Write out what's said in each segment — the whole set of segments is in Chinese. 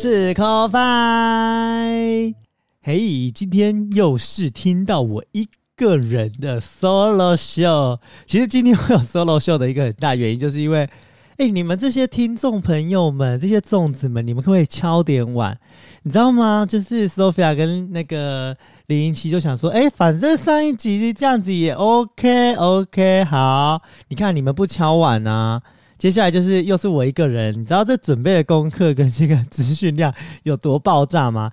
是 Ko-Fi。嘿，今天又是听到我一个人的 solo show。其实今天会有 solo show 的一个很大原因，就是因为，哎，你们这些听众朋友们，这些粽子们，你们可不可以敲点碗？你知道吗？就是 Sophia 跟那个。零零七就想说，哎、反正上一集这样子也 OK OK，好，你看你们不敲碗啊，接下来就是又是我一个人，你知道这准备的功课跟这个资讯量有多爆炸吗？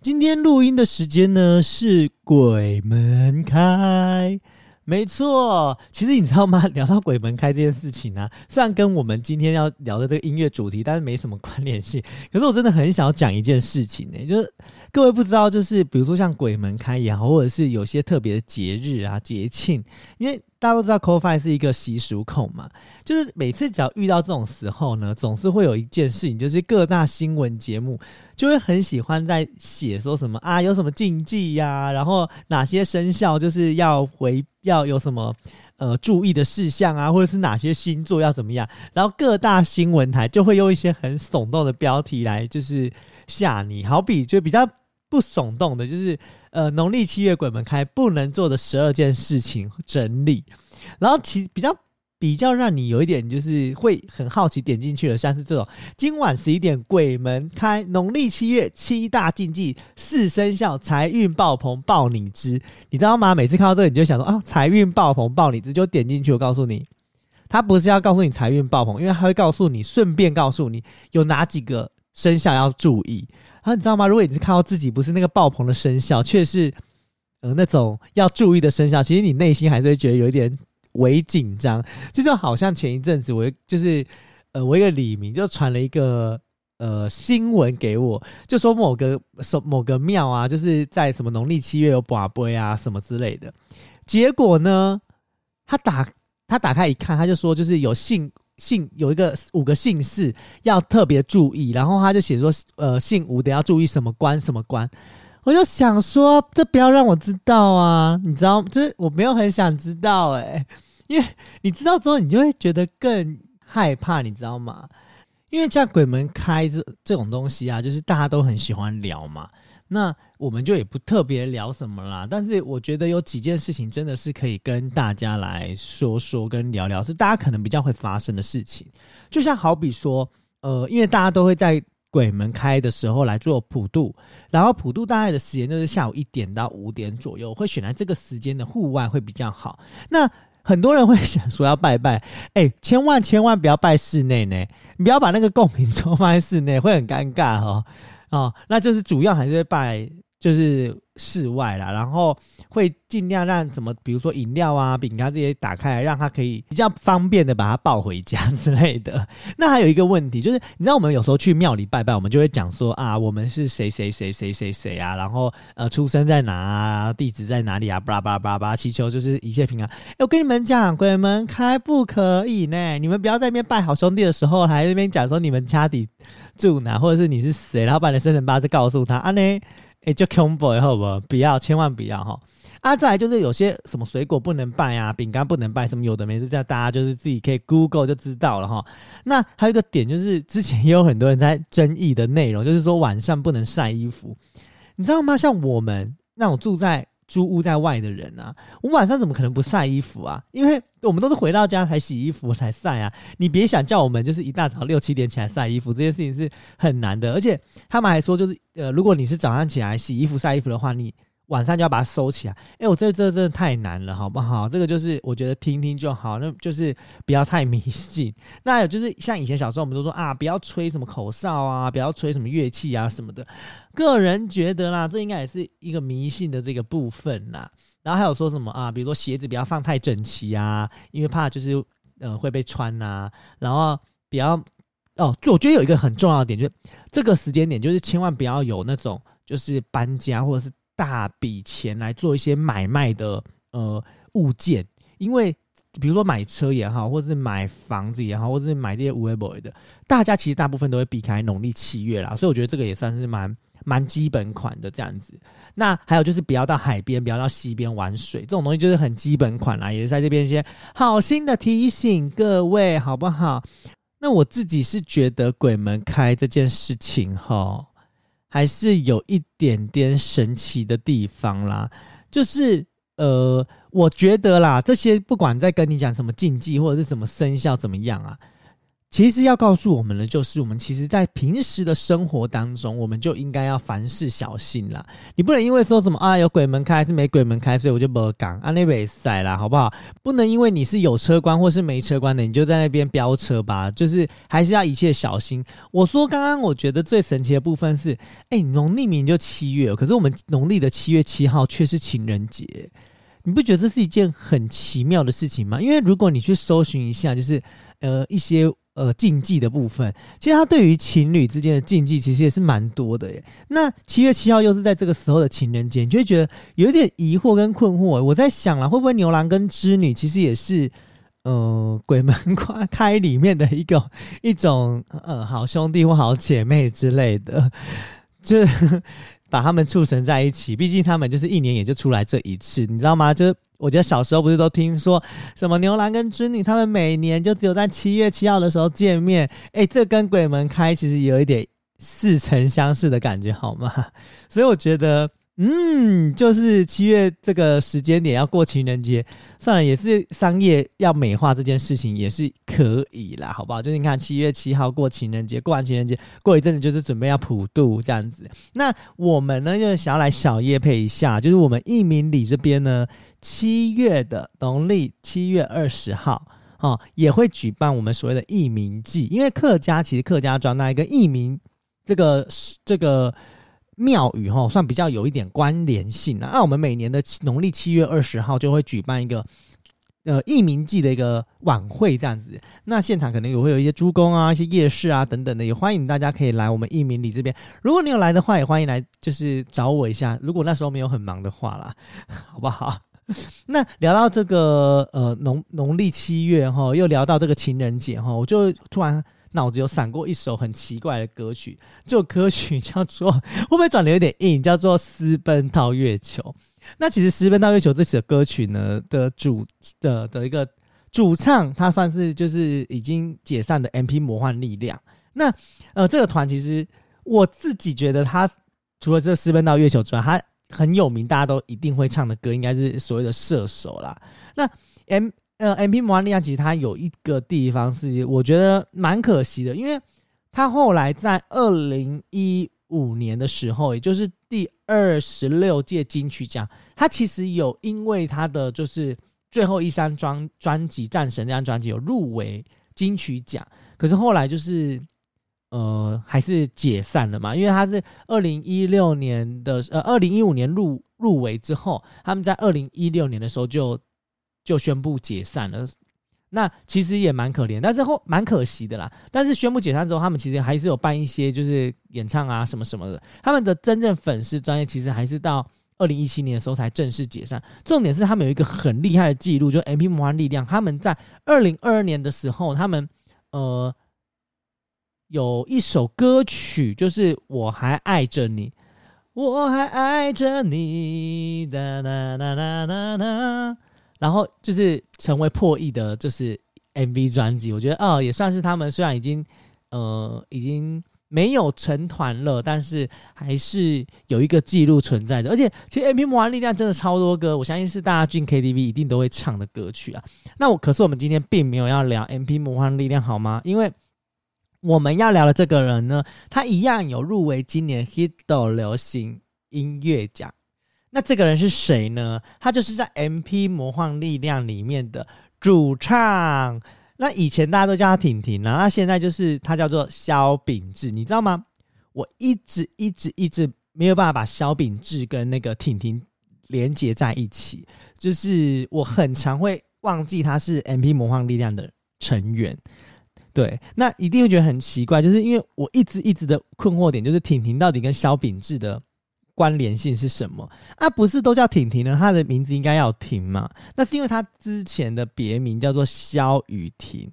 今天录音的时间呢是鬼门开。没错，其实你知道吗？聊到鬼门开这件事情呢、虽然跟我们今天要聊的这个音乐主题，但是没什么关联性。可是我真的很想要讲一件事情呢、就是各位不知道，就是比如说像鬼门开也好，或者是有些特别的节日啊、节庆，因为。大家都知道 c o f i 是一个习俗控嘛，就是每次只要遇到这种时候呢，总是会有一件事情，就是各大新闻节目就会很喜欢在写说什么啊，有什么禁忌呀、然后哪些生肖就是要回要有什么呃注意的事项啊，或者是哪些星座要怎么样，然后各大新闻台就会用一些很耸动的标题来就是吓你，好比就比较不耸动的，就是。呃，农历七月鬼门开不能做的十二件事情整理，然后其比较比较让你有一点就是会很好奇点进去的，像是这种今晚十一点鬼门开，农历七月七大禁忌四生肖财运爆棚爆你知，你知道吗？每次看到这个你就想说啊，财运爆棚爆你知，就点进去。我告诉你，他不是要告诉你财运爆棚，因为他会告诉你，顺便告诉你有哪几个生肖要注意。然后你知道吗？如果你是看到自己不是那个爆棚的生肖，却是呃那种要注意的生肖，其实你内心还是会觉得有一点微紧张。就就好像前一阵子我就是呃我一个李明就传了一个呃新闻给我，就说某个什某个庙啊，就是在什么农历七月有跋杯啊什么之类的。结果呢，他打他打开一看，他就说就是有信。姓有一个五个姓氏要特别注意，然后他就写说，呃，姓吴的要注意什么关什么关。我就想说，这不要让我知道啊，你知道，就是我没有很想知道哎、因为你知道之后，你就会觉得更害怕，你知道吗？因为像鬼门开这这种东西啊，就是大家都很喜欢聊嘛。那我们就也不特别聊什么啦，但是我觉得有几件事情真的是可以跟大家来说说跟聊聊，是大家可能比较会发生的事情。就像好比说，呃，因为大家都会在鬼门开的时候来做普渡，然后普渡大概的时间就是下午一点到五点左右，会选在这个时间的户外会比较好。那很多人会想说要拜拜，哎，千万千万不要拜室内呢，你不要把那个贡品桌放在室内，会很尴尬哦。哦，那就是主要还是拜就是室外啦，然后会尽量让什么，比如说饮料啊、饼干这些打开来，让它可以比较方便的把它抱回家之类的。那还有一个问题就是，你知道我们有时候去庙里拜拜，我们就会讲说啊，我们是谁谁谁谁谁谁啊，然后呃出生在哪啊，地址在哪里啊，巴拉巴拉巴拉巴拉，祈求就是一切平安。哎，我跟你们讲，鬼门开不可以呢，你们不要在那边拜好兄弟的时候，还在那边讲说你们家底住哪，或者是你是谁，然后把你的生辰八字告诉他啊呢。哎，就 combo 好不好？不要，千万不要哈！啊，再来就是有些什么水果不能拜啊，饼干不能拜，什么有的没的，这样大家就是自己可以 Google 就知道了哈。那还有一个点就是，之前也有很多人在争议的内容，就是说晚上不能晒衣服，你知道吗？像我们那种住在。租屋在外的人啊，我们晚上怎么可能不晒衣服啊？因为我们都是回到家才洗衣服才晒啊。你别想叫我们就是一大早六七点起来晒衣服，这件事情是很难的。而且他们还说，就是呃，如果你是早上起来洗衣服晒衣服的话，你晚上就要把它收起来。哎，我这这真的太难了，好不好？这个就是我觉得听听就好，那就是不要太迷信。那还有就是像以前小时候我们都说啊，不要吹什么口哨啊，不要吹什么乐器啊什么的。个人觉得啦，这应该也是一个迷信的这个部分啦。然后还有说什么啊，比如说鞋子不要放太整齐啊，因为怕就是呃会被穿呐、啊。然后比较哦，就我觉得有一个很重要的点，就是这个时间点，就是千万不要有那种就是搬家或者是大笔钱来做一些买卖的呃物件，因为比如说买车也好，或者是买房子也好，或者是买这些无为 boy 的，大家其实大部分都会避开农历七月啦，所以我觉得这个也算是蛮蛮基本款的这样子。那还有就是不要到海边，不要到溪边玩水，这种东西就是很基本款啦，也是在这边先好心的提醒各位，好不好？那我自己是觉得鬼门开这件事情齁，还是有一点点神奇的地方啦。就是呃，我觉得啦，这些不管在跟你讲什么禁忌或者是什么生肖怎么样啊。其实要告诉我们的，就是我们其实，在平时的生活当中，我们就应该要凡事小心啦。你不能因为说什么啊，有鬼门开还是没鬼门开，所以我就不讲啊，那边塞啦，好不好？不能因为你是有车关或是没车关的，你就在那边飙车吧。就是还是要一切小心。我说刚刚我觉得最神奇的部分是，哎，农历明明就七月，可是我们农历的七月七号却是情人节，你不觉得这是一件很奇妙的事情吗？因为如果你去搜寻一下，就是呃一些。呃，禁忌的部分，其实它对于情侣之间的禁忌，其实也是蛮多的耶。那七月七号又是在这个时候的情人节，你就会觉得有一点疑惑跟困惑。我在想了，会不会牛郎跟织女其实也是呃鬼门关开里面的一个一种呃好兄弟或好姐妹之类的，就把他们促成在一起。毕竟他们就是一年也就出来这一次，你知道吗？就是。我觉得小时候不是都听说什么牛郎跟织女，他们每年就只有在七月七号的时候见面。哎，这跟鬼门开其实有一点似曾相识的感觉，好吗？所以我觉得，嗯，就是七月这个时间点要过情人节，算了，也是商业要美化这件事情也是可以啦，好不好？就是你看七月七号过情人节，过完情人节，过一阵子就是准备要普渡这样子。那我们呢，就是想要来小业配一下，就是我们义民里这边呢。七月的农历七月二十号，哦，也会举办我们所谓的义民祭，因为客家其实客家庄那一个义民这个这个庙宇哈、算比较有一点关联性。那、我们每年的农历七月二十号就会举办一个呃义民祭的一个晚会，这样子。那现场可能也会有一些猪公啊、一些夜市啊等等的，也欢迎大家可以来我们义民里这边。如果你有来的话，也欢迎来，就是找我一下。如果那时候没有很忙的话啦，好不好？那聊到这个呃农农历七月哈，又聊到这个情人节哈，我就突然脑子有闪过一首很奇怪的歌曲，这首歌曲叫做 会不会转的有点硬？叫做《私奔到月球》。那其实《私奔到月球》这首歌曲呢的主的的一个主唱，他算是就是已经解散的 MP 魔幻力量。那呃这个团其实我自己觉得他除了这《私奔到月球》之外，他很有名，大家都一定会唱的歌，应该是所谓的射手啦。那 M 呃 MP 魔幻力量其实它有一个地方是我觉得蛮可惜的，因为他后来在二零一五年的时候，也就是第二十六届金曲奖，他其实有因为他的就是最后一张专专辑《战神》这张专辑有入围金曲奖，可是后来就是。呃，还是解散了嘛？因为他是二零一六年的，呃，二零一五年入入围之后，他们在二零一六年的时候就就宣布解散了。那其实也蛮可怜，但是后蛮可惜的啦。但是宣布解散之后，他们其实还是有办一些就是演唱啊什么什么的。他们的真正粉丝专业其实还是到二零一七年的时候才正式解散。重点是他们有一个很厉害的记录，就 MP 魔幻力量，他们在二零二二年的时候，他们呃。有一首歌曲，就是我还爱着你，我还爱着你，哒哒哒哒哒哒，然后就是成为破亿的，就是 MV 专辑。我觉得哦，也算是他们虽然已经呃已经没有成团了，但是还是有一个记录存在的。而且其实 MP 魔幻力量真的超多歌，我相信是大家进 KTV 一定都会唱的歌曲啊。那我可是我们今天并没有要聊 MP 魔幻力量，好吗？因为我们要聊的这个人呢，他一样有入围今年 Hit 流行音乐奖。那这个人是谁呢？他就是在 MP 魔幻力量里面的主唱。那以前大家都叫他婷婷，然后现在就是他叫做萧秉治，你知道吗？我一直一直一直没有办法把萧秉治跟那个婷婷连接在一起，就是我很常会忘记他是 MP 魔幻力量的成员。对，那一定会觉得很奇怪，就是因为我一直一直的困惑点就是婷婷到底跟萧秉治的关联性是什么？啊，不是都叫婷婷呢？她的名字应该要婷嘛？那是因为她之前的别名叫做萧雨婷，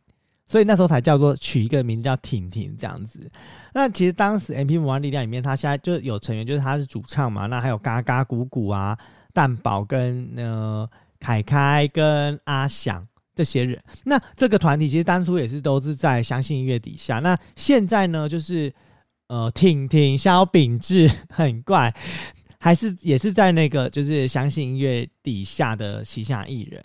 所以那时候才叫做取一个名字叫婷婷这样子。那其实当时 M P 魔幻力量里面，他现在就有成员，就是他是主唱嘛，那还有嘎嘎鼓鼓啊、蛋宝跟呃凯凯跟阿翔。这些人，那这个团体其实当初也是都是在相信音乐底下。那现在呢，就是呃，婷婷、萧秉治 很怪，还是也是在那个就是相信音乐底下的旗下艺人。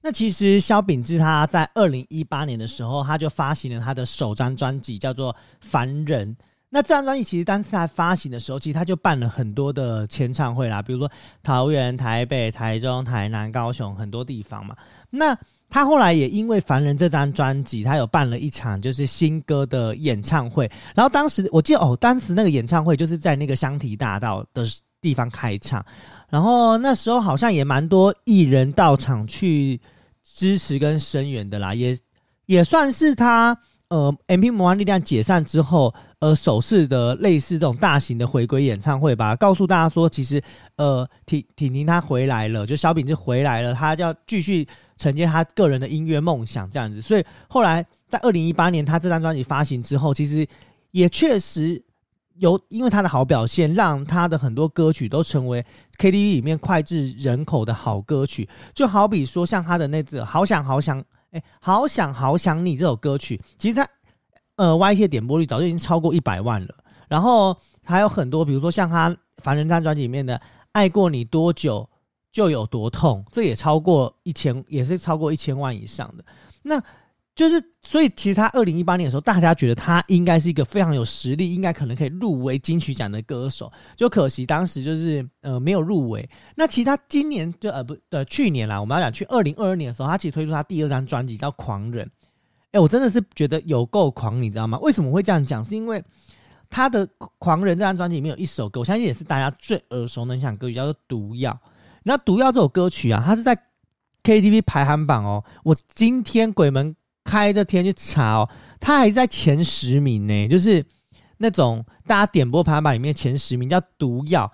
那其实萧秉治他在二零一八年的时候，他就发行了他的首张专辑，叫做《凡人》。那这张专辑其实当时在发行的时候，其实他就办了很多的签唱会啦，比如说桃园、台北、台中、台南、高雄很多地方嘛。那他后来也因为《凡人》这张专辑，他有办了一场就是新歌的演唱会。然后当时我记得哦，当时那个演唱会就是在那个香堤大道的地方开唱。然后那时候好像也蛮多艺人到场去支持跟声援的啦，也也算是他呃 M.P. 魔王力量解散之后呃首次的类似这种大型的回归演唱会吧，告诉大家说其实呃婷婷婷她回来了，就小饼就回来了，他就要继续。承接他个人的音乐梦想这样子，所以后来在二零一八年他这张专辑发行之后，其实也确实有因为他的好表现，让他的很多歌曲都成为 KTV 里面脍炙人口的好歌曲。就好比说像他的那只《好想好想》，哎，好想好想你这首歌曲，其实他呃 YT 的点播率早就已经超过一百万了。然后还有很多，比如说像他《凡人》这张专辑里面的《爱过你多久》。就有多痛，这也超过一千，也是超过一千万以上的。那就是，所以其实他二零一八年的时候，大家觉得他应该是一个非常有实力，应该可能可以入围金曲奖的歌手。就可惜当时就是呃没有入围。那其实他今年就呃不呃去年啦，我们要讲去二零二二年的时候，他其实推出他第二张专辑叫《狂人》。哎，我真的是觉得有够狂，你知道吗？为什么会这样讲？是因为他的《狂人》这张专辑里面有一首歌，我相信也是大家最耳熟能详的歌曲，叫做《毒药》。那《毒药》这首歌曲啊，它是在 KTV 排行榜哦。我今天鬼门开的天去查哦，它还在前十名呢，就是那种大家点播排行榜里面前十名，叫《毒药》。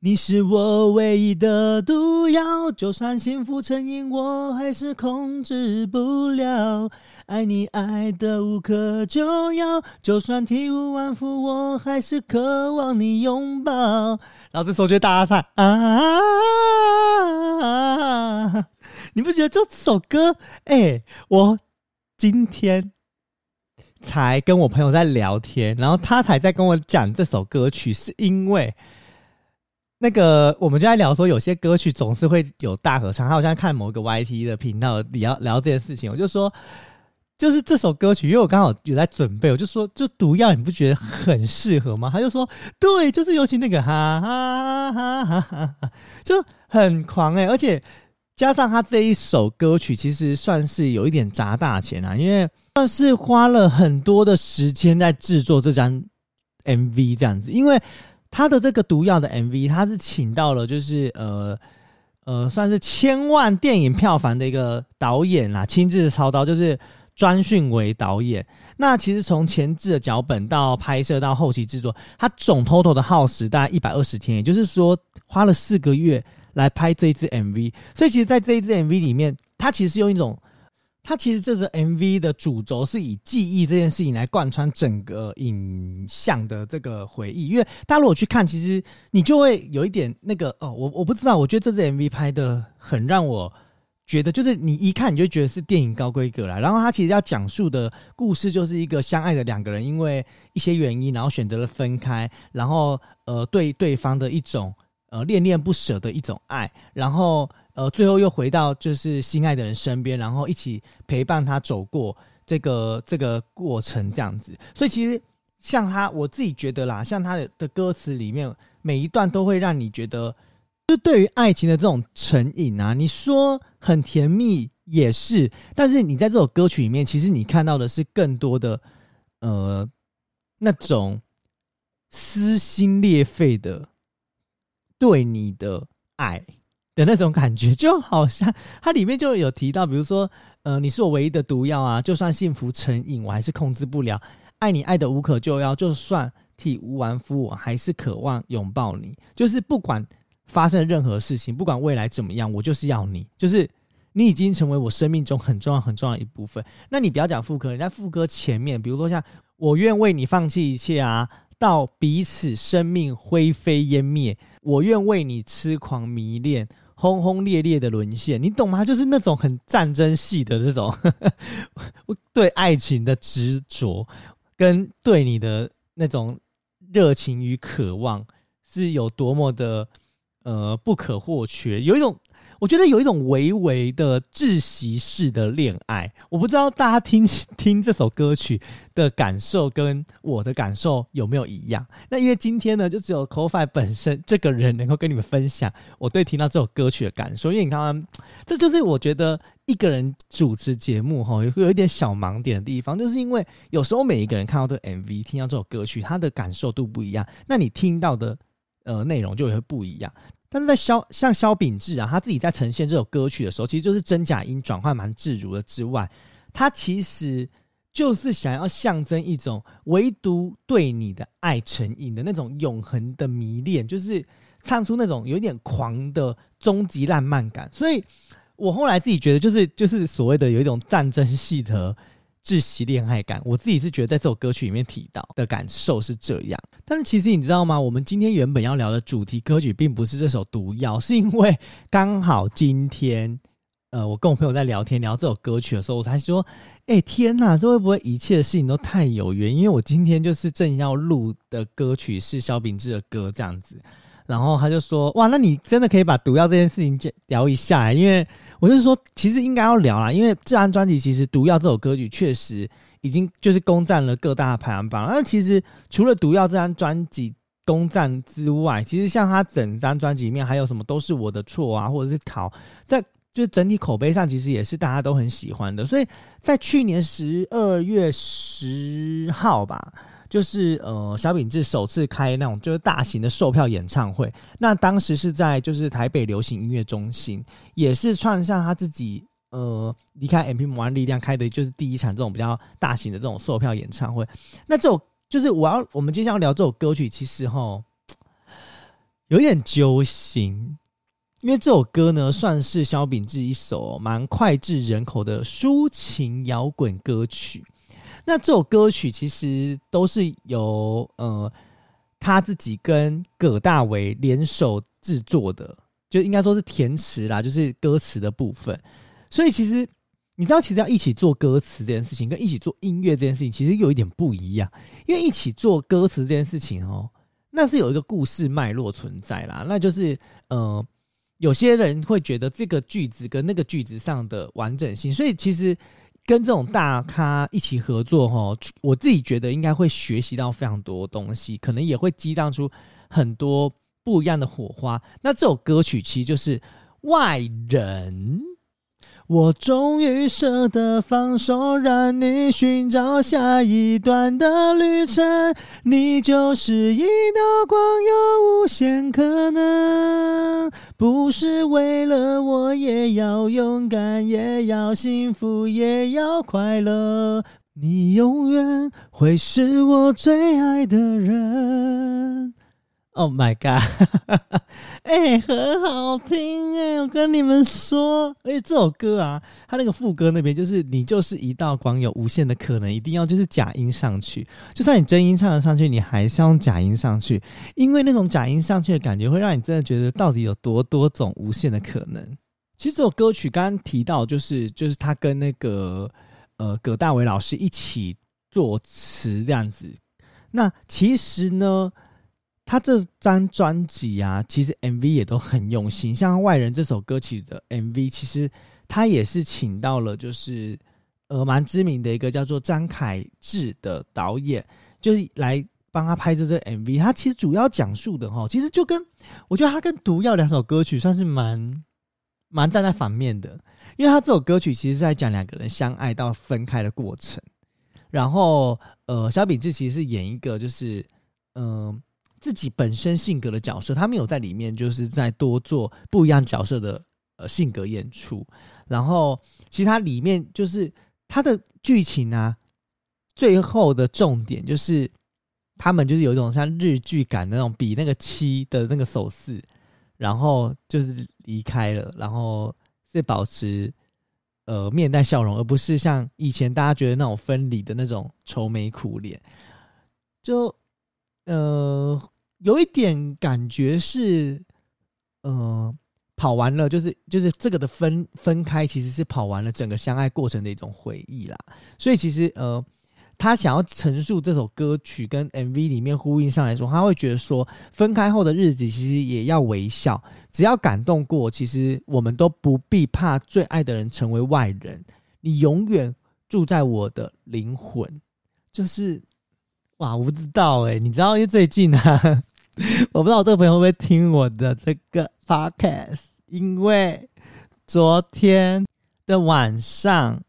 你是我唯一的毒药，就算幸福成瘾，我还是控制不了。爱你爱得无可救药，就算体无完肤，我还是渴望你拥抱。然后这时候就大家唱啊，你不觉得这首歌？哎、我今天才跟我朋友在聊天，然后他才在跟我讲这首歌曲，是因为那个我们就在聊说，有些歌曲总是会有大合唱。他好像看某个 YT 的频道聊聊这件事情，我就说。就是这首歌曲，因为我刚好有在准备，我就说，就毒药，你不觉得很适合吗？他就说，对，就是尤其那个哈哈哈哈哈哈，就很狂哎、而且加上他这一首歌曲，其实算是有一点砸大钱啊，因为算是花了很多的时间在制作这张 MV 这样子，因为他的这个毒药的 MV，他是请到了就是呃呃，算是千万电影票房的一个导演啦，亲自操刀，就是。专训为导演，那其实从前置的脚本到拍摄到后期制作，他总 total 的耗时大概一百二十天，也就是说花了四个月来拍这一支 MV。所以其实，在这一支 MV 里面，他其实是用一种，他其实这支 MV 的主轴是以记忆这件事情来贯穿整个影像的这个回忆。因为大家如果去看，其实你就会有一点那个哦，我我不知道，我觉得这支 MV 拍的很让我。觉得就是你一看你就觉得是电影高规格啦，然后他其实要讲述的故事就是一个相爱的两个人，因为一些原因，然后选择了分开，然后呃对对方的一种呃恋恋不舍的一种爱，然后呃最后又回到就是心爱的人身边，然后一起陪伴他走过这个这个过程这样子。所以其实像他我自己觉得啦，像他的的歌词里面每一段都会让你觉得。就对于爱情的这种成瘾啊，你说很甜蜜也是，但是你在这首歌曲里面，其实你看到的是更多的呃那种撕心裂肺的对你的爱的那种感觉，就好像它里面就有提到，比如说呃，你是我唯一的毒药啊，就算幸福成瘾，我还是控制不了。爱你爱得无可救药，就算体无完肤，我还是渴望拥抱你。就是不管发生任何事情，不管未来怎么样，我就是要你。就是你已经成为我生命中很重要很重要的一部分。那你不要讲副歌，人家副歌前面，比如说像我愿为你放弃一切啊，到彼此生命灰飞烟灭，我愿为你痴狂迷恋。轰轰烈烈的沦陷，你懂吗？就是那种很战争系的这种呵呵 对爱情的执着，跟对你的那种热情与渴望，是有多么的呃不可或缺，有一种。我觉得有一种微微的窒息式的恋爱，我不知道大家听听这首歌曲的感受跟我的感受有没有一样。那因为今天呢，就只有 Ko-Fi 本身这个人能够跟你们分享我对听到这首歌曲的感受。因为你看，这就是我觉得一个人主持节目哈，会有一点小盲点的地方，就是因为有时候每一个人看到这 MV，听到这首歌曲，他的感受度不一样，那你听到的呃内容就会不一样。但是在萧像萧秉志啊，他自己在呈现这首歌曲的时候，其实就是真假音转换蛮自如的之外，他其实就是想要象征一种唯独对你的爱成瘾的那种永恒的迷恋，就是唱出那种有点狂的终极浪漫感。所以我后来自己觉得，就是就是所谓的有一种战争系的。窒息恋爱感，我自己是觉得在这首歌曲里面提到的感受是这样。但是其实你知道吗？我们今天原本要聊的主题歌曲并不是这首《毒药》，是因为刚好今天，呃，我跟我朋友在聊天聊这首歌曲的时候，我才说：“哎、天哪，这会不会一切的事情都太有缘？因为我今天就是正要录的歌曲是萧秉治的歌，这样子。”然后他就说：“哇，那你真的可以把毒药这件事情聊一下，因为我是说，其实应该要聊啦，因为这张专辑其实《毒药》这首歌曲确实已经就是攻占了各大排行榜。那其实除了《毒药》这张专辑攻占之外，其实像他整张专辑里面还有什么都是我的错啊，或者是逃，在就整体口碑上其实也是大家都很喜欢的。所以在去年十二月十号吧。”就是呃，萧秉治首次开那种就是大型的售票演唱会，那当时是在就是台北流行音乐中心，也是创下他自己呃离开 MP 魔力量开的就是第一场这种比较大型的这种售票演唱会。那这首就是我要我们接下来要聊这首歌曲，其实齁有点揪心，因为这首歌呢算是萧秉治一首蛮脍炙人口的抒情摇滚歌曲。那这首歌曲其实都是由呃他自己跟葛大为联手制作的，就应该说是填词啦，就是歌词的部分。所以其实你知道，其实要一起做歌词这件事情，跟一起做音乐这件事情，其实有一点不一样。因为一起做歌词这件事情哦，那是有一个故事脉络存在啦，那就是呃有些人会觉得这个句子跟那个句子上的完整性，所以其实。跟这种大咖一起合作，哈，我自己觉得应该会学习到非常多东西，可能也会激荡出很多不一样的火花。那这首歌曲其实就是《外人》。我终于舍得放手，让你寻找下一段的旅程。你就是一道光，有无限可能。不是为了我，也要勇敢，也要幸福，也要快乐。你永远会是我最爱的人。Oh my god！哎、欸，很好听哎、我跟你们说，而且这首歌啊，它那个副歌那边就是你就是一道光，有无限的可能，一定要就是假音上去，就算你真音唱得上去，你还是要用假音上去，因为那种假音上去的感觉，会让你真的觉得到底有多多种无限的可能。其实这首歌曲刚刚提到，就是就是他跟那个呃葛大为老师一起作词这样子，那其实呢。他这张专辑啊，其实 MV 也都很用心。像《外人》这首歌曲的 MV，其实他也是请到了，就是呃蛮知名的一个叫做张凯志的导演，就是来帮他拍这这 MV。他其实主要讲述的齁，其实就跟我觉得他跟《毒药》两首歌曲算是蛮蛮站在反面的，因为他这首歌曲其实在讲两个人相爱到分开的过程。然后呃，萧秉治其实是演一个就是嗯。自己本身性格的角色，他没有在里面，就是在多做不一样角色的呃性格演出。然后其实它里面就是它的剧情啊，最后的重点就是他们就是有一种像日剧感的那种比那个七的那个手势，然后就是离开了，然后是保持呃面带笑容，而不是像以前大家觉得那种分离的那种愁眉苦脸，就呃有一点感觉是呃。跑完了，就是就是这个的分分开，其实是跑完了整个相爱过程的一种回忆啦。所以其实呃，他想要陈述这首歌曲跟 MV 里面呼应上来说，他会觉得说，分开后的日子其实也要微笑，只要感动过，其实我们都不必怕最爱的人成为外人，你永远住在我的灵魂。就是哇，我不知道哎、你知道因为最近啊。我不知道我这个朋友会不会听我的这个 podcast，因为昨天的晚上，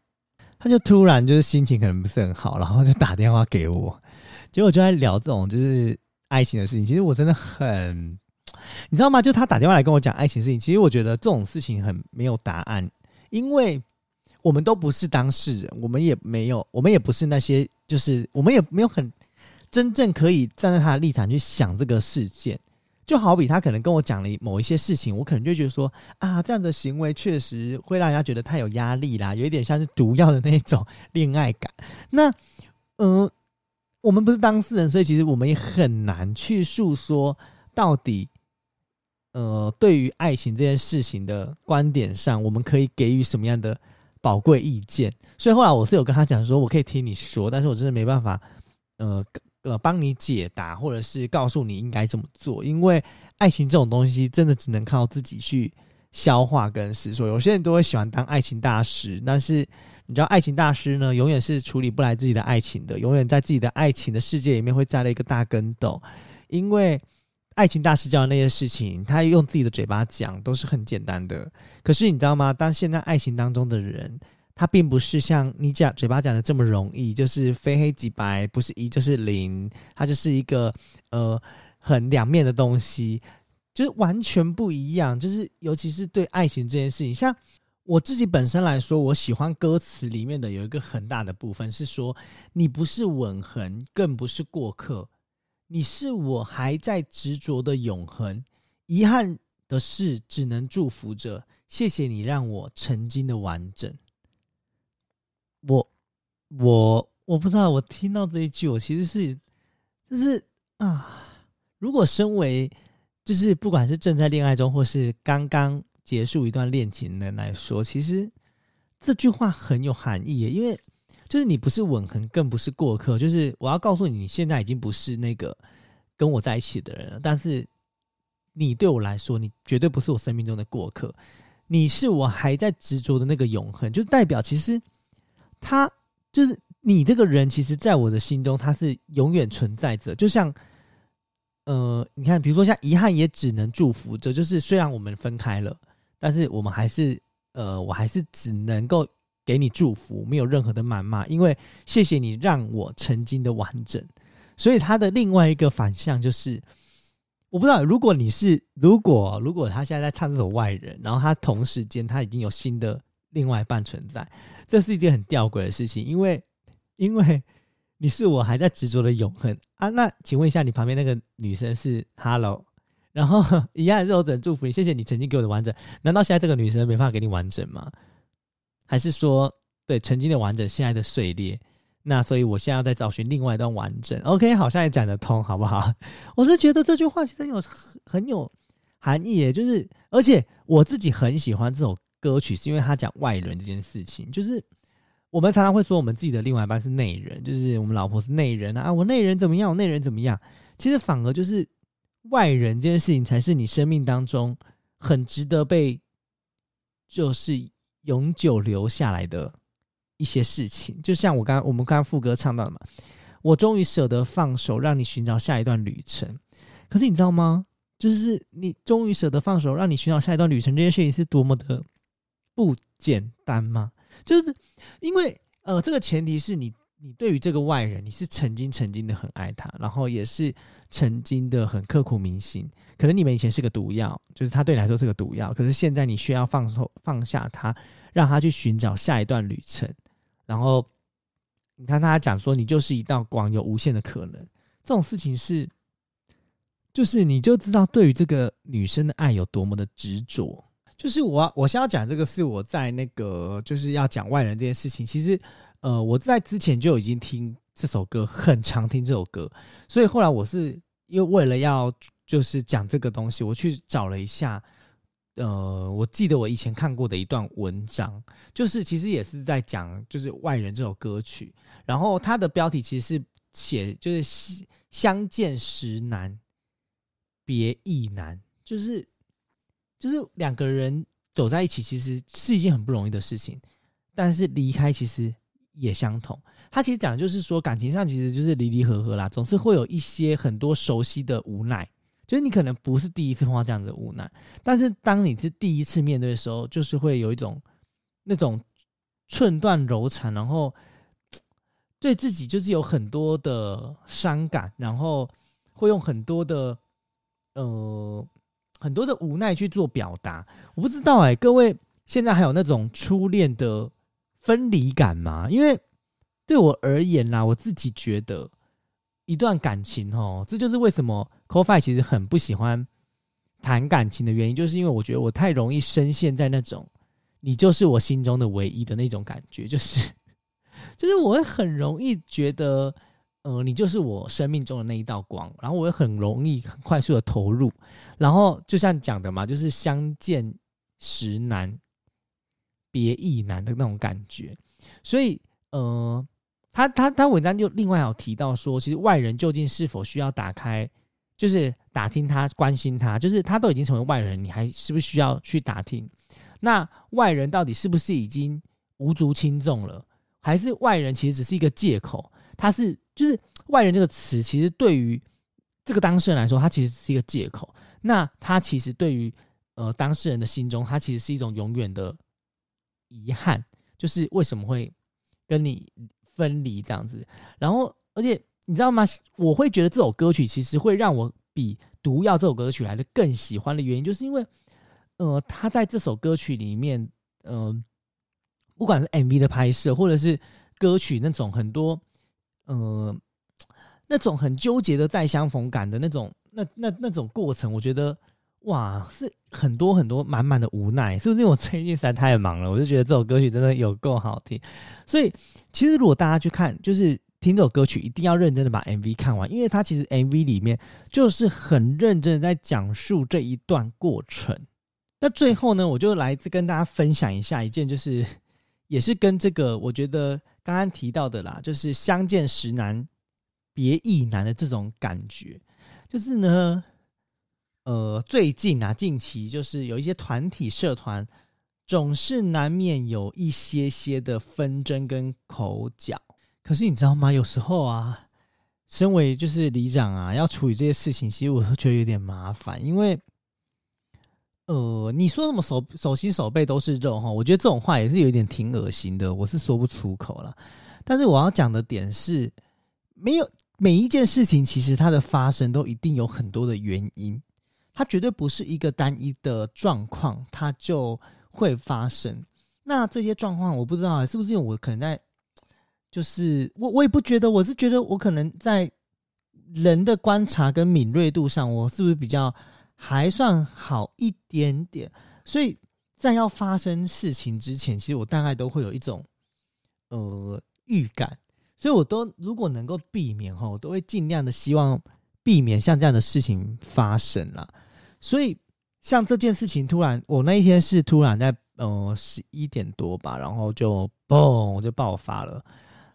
他就突然就是心情可能不是很好，然后就打电话给我，结果就在聊这种就是爱情的事情。其实我真的很，你知道吗？就他打电话来跟我讲爱情事情，其实我觉得这种事情很没有答案，因为我们都不是当事人，我们也没有，我们也不是那些，就是我们也没有很。真正可以站在他的立场去想这个事件，就好比他可能跟我讲了某一些事情，我可能就觉得说啊，这样的行为确实会让人家觉得太有压力啦，有一点像是毒药的那种恋爱感。那，嗯、呃，我们不是当事人，所以其实我们也很难去诉说到底，呃，对于爱情这件事情的观点上，我们可以给予什么样的宝贵意见。所以后来我是有跟他讲说，我可以听你说，但是我真的没办法，呃。呃，帮你解答，或者是告诉你应该怎么做，因为爱情这种东西真的只能靠自己去消化跟思索。有些人都会喜欢当爱情大师，但是你知道，爱情大师呢，永远是处理不来自己的爱情的，永远在自己的爱情的世界里面会栽了一个大跟斗。因为爱情大师教的那些事情，他用自己的嘴巴讲都是很简单的，可是你知道吗？当现在爱情当中的人。它并不是像你讲嘴巴讲的这么容易，就是非黑即白，不是一就是零，它就是一个呃很两面的东西，就是完全不一样。就是尤其是对爱情这件事情，像我自己本身来说，我喜欢歌词里面的有一个很大的部分是说，你不是吻痕，更不是过客，你是我还在执着的永恒。遗憾的是，只能祝福着，谢谢你让我曾经的完整。我我我不知道，我听到这一句，我其实是就是啊，如果身为就是不管是正在恋爱中，或是刚刚结束一段恋情的人来说，其实这句话很有含义耶，因为就是你不是吻痕，更不是过客，就是我要告诉你，你现在已经不是那个跟我在一起的人了，但是你对我来说，你绝对不是我生命中的过客，你是我还在执着的那个永恒，就代表其实。他就是你这个人，其实在我的心中，他是永远存在着。就像，呃，你看，比如说像遗憾，也只能祝福着。就是虽然我们分开了，但是我们还是，呃，我还是只能够给你祝福，没有任何的谩骂，因为谢谢你让我曾经的完整。所以他的另外一个反向就是，我不知道，如果你是，如果如果他现在在唱这首《外人》，然后他同时间他已经有新的另外一半存在。这是一件很吊诡的事情，因为，因为你是我还在执着的永恒啊。那请问一下，你旁边那个女生是 Hello，然后 一样是我只能祝福你，谢谢你曾经给我的完整。难道现在这个女生没办法给你完整吗？还是说，对曾经的完整，现在的碎裂？那所以我现在要再找寻另外一段完整。OK，好像也讲得通，好不好？我是觉得这句话其实有很有含义耶，就是而且我自己很喜欢这首。歌曲是因为他讲外人这件事情，就是我们常常会说我们自己的另外一半是内人，就是我们老婆是内人啊，我内人怎么样？我内人怎么样？其实反而就是外人这件事情才是你生命当中很值得被就是永久留下来的一些事情。就像我刚我们刚刚副歌唱到的嘛，我终于舍得放手，让你寻找下一段旅程。可是你知道吗？就是你终于舍得放手，让你寻找下一段旅程，这件事情是多么的。不简单吗？就是因为呃，这个前提是你你对于这个外人，你是曾经曾经的很爱他，然后也是曾经的很刻骨铭心。可能你们以前是个毒药，就是他对你来说是个毒药，可是现在你需要放手放下他，让他去寻找下一段旅程。然后你看他讲说，你就是一道光，有无限的可能。这种事情是，就是你就知道对于这个女生的爱有多么的执着。就是我我先要讲这个是我在那个就是要讲外人这件事情，其实。呃，我在之前就已经听这首歌，很常听这首歌，所以后来我是又为了要就是讲这个东西，我去找了一下。呃，我记得我以前看过的一段文章，就是其实也是在讲就是《外人》这首歌曲，然后它的标题其实是写就是相见时难，别亦难，就是就是两个人走在一起其实是一件很不容易的事情，但是离开其实。也相同，他其实讲的就是说，感情上其实就是离离合合啦，总是会有一些很多熟悉的无奈，就是你可能不是第一次碰到这样的无奈，但是当你是第一次面对的时候，就是会有一种那种寸断柔肠，然后对自己就是有很多的伤感，然后会用很多的呃很多的无奈去做表达。我不知道哎、各位现在还有那种初恋的。分离感吗，因为对我而言啦，我自己觉得一段感情哦，这就是为什么 CoFi 其实很不喜欢谈感情的原因，就是因为我觉得我太容易深陷在那种你就是我心中的唯一的那种感觉，就是就是我会很容易觉得，呃，你就是我生命中的那一道光，然后我也很容易很快速的投入，然后就像讲的嘛，就是相见时难。别亦难的那种感觉，所以呃，他他他文章就另外有提到说，其实外人究竟是否需要打开，就是打听他、关心他，就是他都已经成为外人，你还是不是需要去打听？那外人到底是不是已经无足轻重了，还是外人其实只是一个借口？他是就是外人这个词，其实对于这个当事人来说，他其实是一个借口。那他其实对于呃当事人的心中，他其实是一种永远的。遗憾就是为什么会跟你分离这样子，然后而且你知道吗？我会觉得这首歌曲其实会让我比《毒药》这首歌曲来的更喜欢的原因，就是因为呃，他在这首歌曲里面，呃，不管是 MV 的拍摄，或者是歌曲那种很多呃那种很纠结的再相逢感的那种那那那种过程，我觉得。哇，是很多很多满满的无奈，是不是？因为我最近实在太忙了，我就觉得这首歌曲真的有够好听。所以，其实如果大家去看，就是听这首歌曲，一定要认真的把 MV 看完，因为它其实 MV 里面就是很认真的在讲述这一段过程。那最后呢，我就来跟大家分享一下一件，就是也是跟这个我觉得刚刚提到的啦，就是相见时难，别亦难的这种感觉，就是呢。呃，最近啊，近期就是有一些团体社团，总是难免有一些些的纷争跟口角。可是你知道吗？有时候啊，身为就是里长啊，要处理这些事情，其实我都觉得有点麻烦。因为，呃，你说什么手手心手背都是肉哈，我觉得这种话也是有点挺恶心的，我是说不出口了。但是我要讲的点是，没有每一件事情，其实它的发生都一定有很多的原因。它绝对不是一个单一的状况，它就会发生。那这些状况，我不知道是不是因为我可能在，就是我我也不觉得，我是觉得我可能在人的观察跟敏锐度上，我是不是比较还算好一点点？所以在要发生事情之前，其实我大概都会有一种呃预感，所以我都如果能够避免哈，我都会尽量的希望避免像这样的事情发生了。所以，像这件事情，突然，我那一天是突然在呃十一点多吧，然后就嘣就爆发了。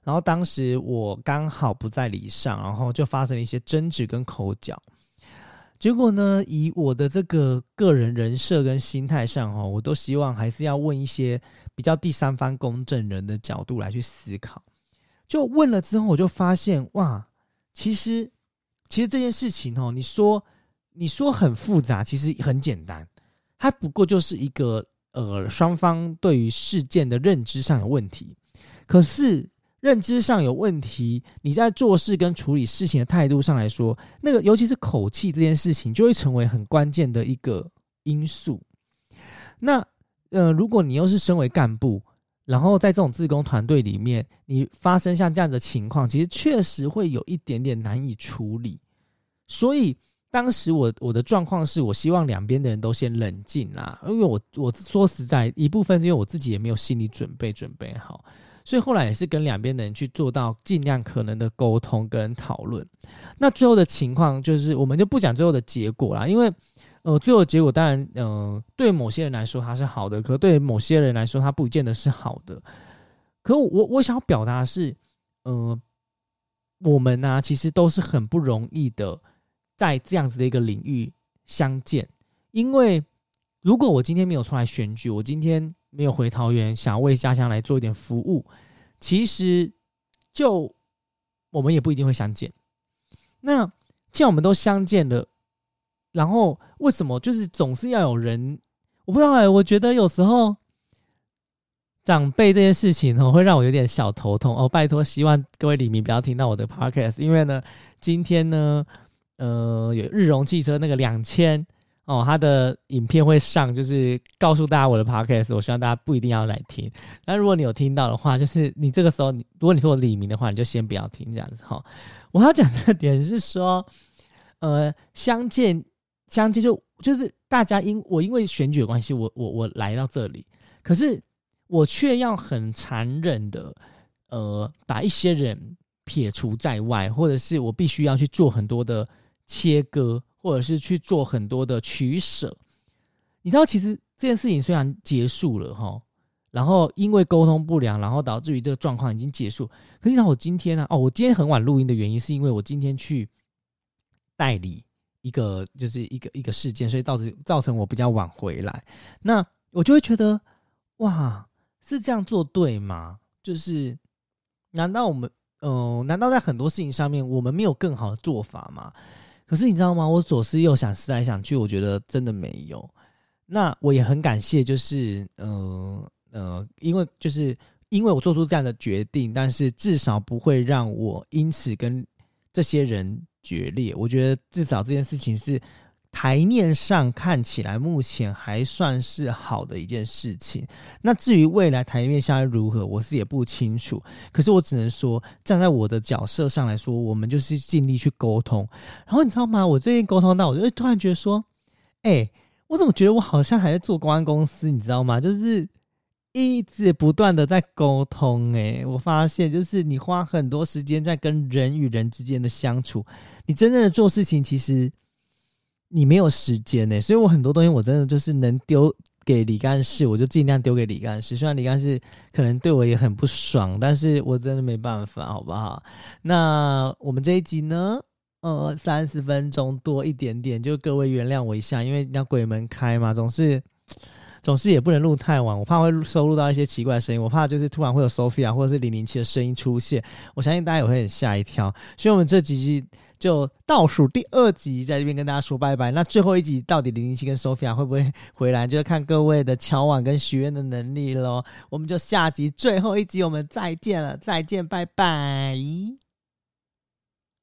然后当时我刚好不在里上，然后就发生了一些争执跟口角。结果呢，以我的这个个人人设跟心态上，哦，我都希望还是要问一些比较第三方公证人的角度来去思考。就问了之后，我就发现哇，其实其实这件事情哦，你说。你说很复杂，其实很简单，它不过就是一个呃双方对于事件的认知上有问题。可是认知上有问题，你在做事跟处理事情的态度上来说，那个尤其是口气这件事情，就会成为很关键的一个因素。那呃，如果你又是身为干部，然后在这种自工团队里面，你发生像这样的情况，其实确实会有一点点难以处理。所以当时我我的状况是我希望两边的人都先冷静啦，因为我我说实在，一部分是因为我自己也没有心理准备准备好。所以后来也是跟两边的人去做到尽量可能的沟通跟讨论。那最后的情况就是，我们就不讲最后的结果啦，因为呃，最后的结果当然，嗯、对某些人来说它是好的，可对某些人来说它不见得是好的。可我我想要表达是，呃，我们呢、其实都是很不容易的，在这样子的一个领域相见。因为如果我今天没有出来选举，我今天。没有回桃园，想要为家乡来做一点服务，其实就我们也不一定会相见。那既然我们都相见了，然后为什么就是总是要有人？我不知道哎，我觉得有时候长辈这件事情哦，会让我有点小头痛哦。拜托，希望各位里民不要听到我的 podcast，因为呢，今天呢，呃，有日荣汽车那个两千。哦，他的影片会上，就是告诉大家我的 podcast，我希望大家不一定要来听。那如果你有听到的话，就是你这个时候，如果你是我李明的话，你就先不要听这样子哈、哦。我要讲的 点是说，呃，相见相见就就是大家因我因为选举的关系，我我我来到这里，可是我却要很残忍的，呃，把一些人撇除在外，或者是我必须要去做很多的切割。或者是去做很多的取舍，你知道，其实这件事情虽然结束了哈，然后因为沟通不良，然后导致于这个状况已经结束。可是你知道我今天呢、哦，我今天很晚录音的原因，是因为我今天去代理一个，就是一个一个事件，所以导致造成我比较晚回来。那我就会觉得，哇，是这样做对吗？就是难道我们，嗯、难道在很多事情上面，我们没有更好的做法吗？可是你知道吗？我左思右想，思来想去，我觉得真的没有。那我也很感谢，就是嗯呃，因为就是因为我做出这样的决定，但是至少不会让我因此跟这些人决裂。我觉得至少这件事情是。台面上看起来目前还算是好的一件事情。那至于未来台面下如何，我是也不清楚。可是我只能说，站在我的角色上来说，我们就是尽力去沟通。然后你知道吗？我最近沟通到，我就突然觉得说，哎、我怎么觉得我好像还在做公关公司？你知道吗？就是一直不断的在沟通。哎，我发现就是你花很多时间在跟人与人之间的相处，你真正的做事情其实。你没有时间呢，所以我很多东西我真的就是能丢给李干事，我就尽量丢给李干事。虽然李干事可能对我也很不爽，但是我真的没办法，好不好？那我们这一集呢，呃，三十分钟多一点点，就各位原谅我一下，因为要鬼门开嘛，总是总是也不能录太晚，我怕会收录到一些奇怪的声音，我怕就是突然会有 Sophia 或者是零零七的声音出现，我相信大家也会很吓一跳。所以我们这几集。就倒数第二集，在这边跟大家说拜拜。那最后一集到底零零七跟 Sophia 会不会回来，就是看各位的敲碗跟许愿的能力喽。我们就下集最后一集，我们再见了，再见，拜拜。